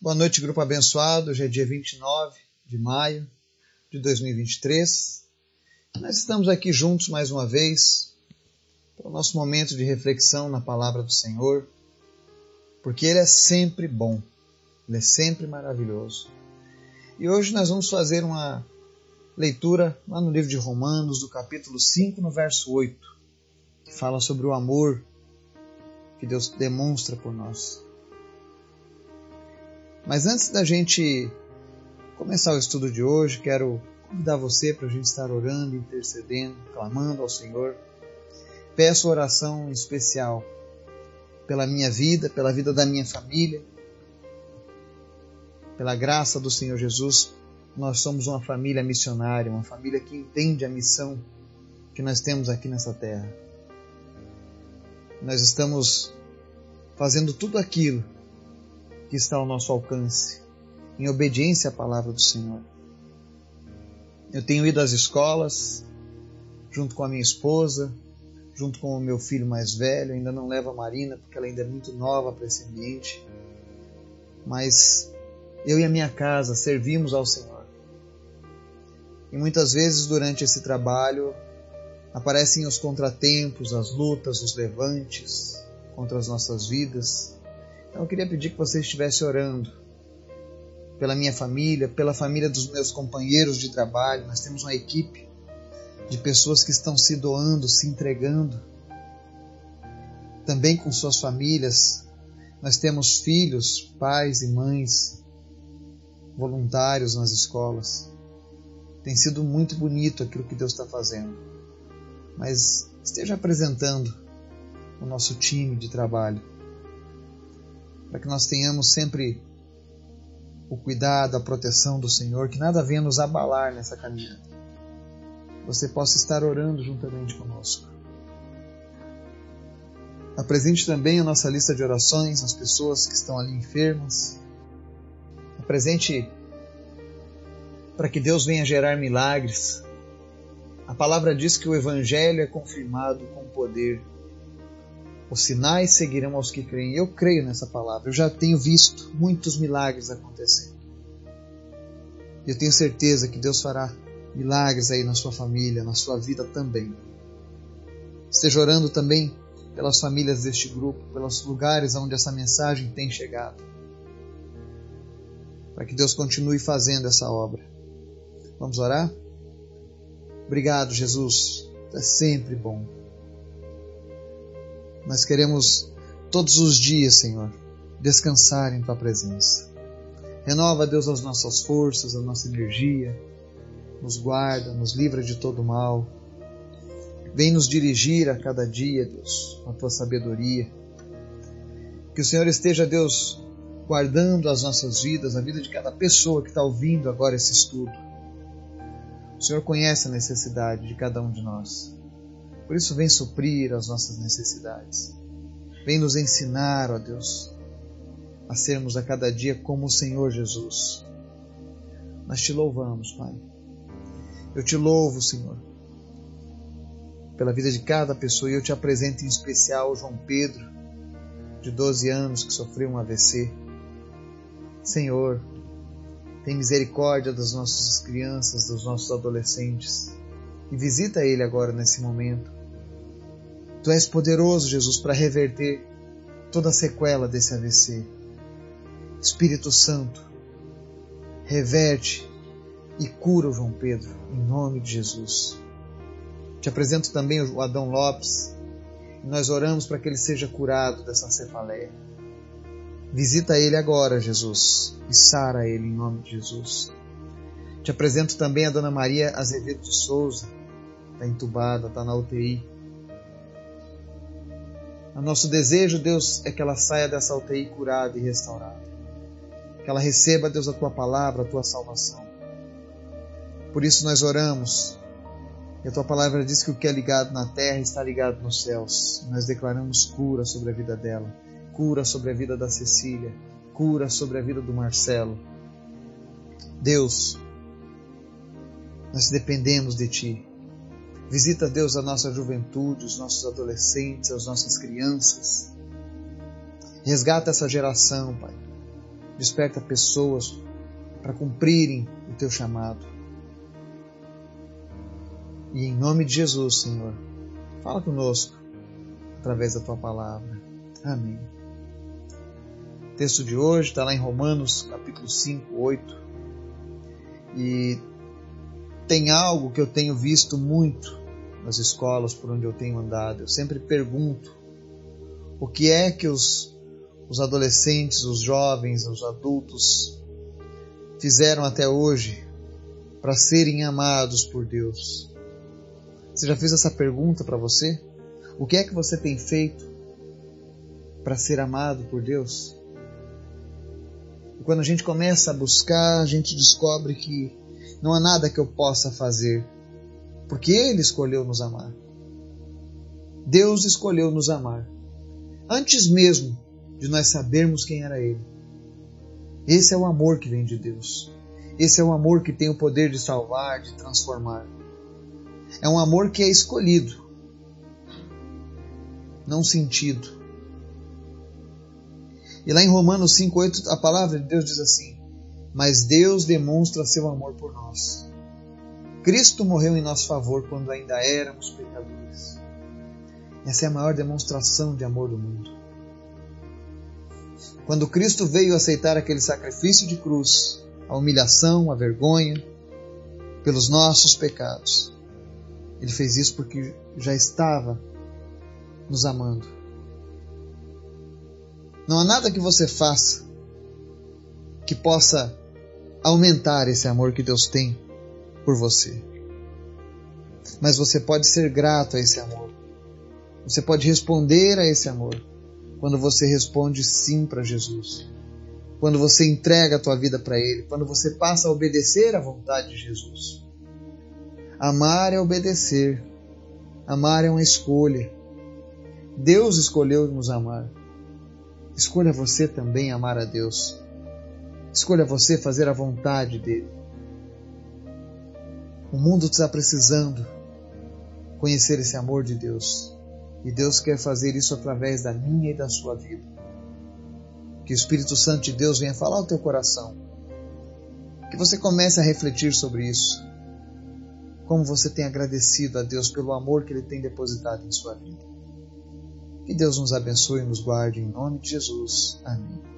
Boa noite, grupo abençoado. Hoje é dia 29 de maio de 2023. Nós estamos aqui juntos mais uma vez para o nosso momento de reflexão na palavra do Senhor, porque Ele é sempre bom, Ele é sempre maravilhoso. E hoje nós vamos fazer uma leitura lá no livro de Romanos, do capítulo 5, no verso 8, que fala sobre o amor que Deus demonstra por nós. Mas antes da gente começar o estudo de hoje, quero convidar você para a gente estar orando, intercedendo, clamando ao Senhor. Peço oração especial pela minha vida, pela vida da minha família, pela graça do Senhor Jesus. Nós somos uma família missionária, uma família que entende a missão que nós temos aqui nessa terra. Nós estamos fazendo tudo aquilo que está ao nosso alcance, em obediência à palavra do Senhor. Eu tenho ido às escolas, junto com a minha esposa, junto com o meu filho mais velho. Ainda não levo a Marina, porque ela ainda é muito nova para esse ambiente. Mas eu e a minha casa servimos ao Senhor. E muitas vezes durante esse trabalho aparecem os contratempos, as lutas, os levantes contra as nossas vidas. Então eu queria pedir que você estivesse orando pela minha família, pela família dos meus companheiros de trabalho. Nós temos uma equipe de pessoas que estão se doando, se entregando, também com suas famílias. Nós temos filhos, pais e mães voluntários nas escolas. Tem sido muito bonito aquilo que Deus está fazendo. Mas esteja apresentando o nosso time de trabalho para que nós tenhamos sempre o cuidado, a proteção do Senhor, que nada venha nos abalar nessa caminhada. Você possa estar orando juntamente conosco. Apresente também a nossa lista de orações as pessoas que estão ali enfermas. Apresente para que Deus venha gerar milagres. A palavra diz que o Evangelho é confirmado com poder os sinais seguirão aos que creem. Eu creio nessa palavra. Eu já tenho visto muitos milagres acontecendo. Eu tenho certeza que Deus fará milagres aí na sua família, na sua vida também. Esteja orando também pelas famílias deste grupo, pelos lugares onde essa mensagem tem chegado. Para que Deus continue fazendo essa obra. Vamos orar? Obrigado, Jesus. É sempre bom. Nós queremos todos os dias, Senhor, descansar em Tua presença. Renova, Deus, as nossas forças, a nossa energia, nos guarda, nos livra de todo mal. Vem nos dirigir a cada dia, Deus, com a Tua sabedoria. Que o Senhor esteja, Deus, guardando as nossas vidas, a vida de cada pessoa que está ouvindo agora esse estudo. O Senhor conhece a necessidade de cada um de nós. Por isso, vem suprir as nossas necessidades. Vem nos ensinar, ó Deus, a sermos a cada dia como o Senhor Jesus. Nós te louvamos, Pai. Eu te louvo, Senhor, pela vida de cada pessoa e eu te apresento em especial João Pedro, de 12 anos, que sofreu um AVC. Senhor, tem misericórdia das nossas crianças, dos nossos adolescentes e visita ele agora nesse momento. Tu és poderoso, Jesus, para reverter toda a sequela desse AVC. Espírito Santo, reverte e cura o João Pedro, em nome de Jesus. Te apresento também o Adão Lopes e nós oramos para que ele seja curado dessa cefaleia. Visita ele agora, Jesus, e sara ele em nome de Jesus. Te apresento também a Dona Maria Azevedo de Souza, está entubada, está na UTI. O nosso desejo, Deus, é que ela saia dessa UTI curada e restaurada. Que ela receba, Deus, a tua palavra, a tua salvação. Por isso nós oramos. E a tua palavra diz que o que é ligado na terra está ligado nos céus. Nós declaramos cura sobre a vida dela, cura sobre a vida da Cecília, cura sobre a vida do Marcelo. Deus, nós dependemos de ti. Visita, Deus, a nossa juventude, os nossos adolescentes, as nossas crianças. Resgata essa geração, Pai. Desperta pessoas para cumprirem o teu chamado. E em nome de Jesus, Senhor, fala conosco através da tua palavra. Amém. O texto de hoje está lá em Romanos, capítulo 5, 8. E tem algo que eu tenho visto muito nas escolas por onde eu tenho andado. Eu sempre pergunto o que é que os, os adolescentes, os jovens, os adultos fizeram até hoje para serem amados por Deus. Você já fez essa pergunta para você? O que é que você tem feito para ser amado por Deus? E quando a gente começa a buscar, a gente descobre que não há nada que eu possa fazer, porque Ele escolheu nos amar. Deus escolheu nos amar, antes mesmo de nós sabermos quem era Ele. Esse é o amor que vem de Deus. Esse é o amor que tem o poder de salvar, de transformar. É um amor que é escolhido, não sentido. E lá em Romanos 5,8 a palavra de Deus diz assim: Mas Deus demonstra seu amor por nós. Cristo morreu em nosso favor quando ainda éramos pecadores. Essa é a maior demonstração de amor do mundo. Quando Cristo veio aceitar aquele sacrifício de cruz, a humilhação, a vergonha, pelos nossos pecados, ele fez isso porque já estava nos amando. Não há nada que você faça que possa aumentar esse amor que Deus tem por você. Mas você pode ser grato a esse amor. Você pode responder a esse amor quando você responde sim para Jesus. Quando você entrega a tua vida para Ele, quando você passa a obedecer à vontade de Jesus. Amar é obedecer. Amar é uma escolha. Deus escolheu nos amar. Escolha você também amar a Deus. Escolha você fazer a vontade dele. O mundo está precisando conhecer esse amor de Deus. E Deus quer fazer isso através da minha e da sua vida. Que o Espírito Santo de Deus venha falar ao teu coração. Que você comece a refletir sobre isso. Como você tem agradecido a Deus pelo amor que Ele tem depositado em sua vida. Que Deus nos abençoe e nos guarde em nome de Jesus. Amém.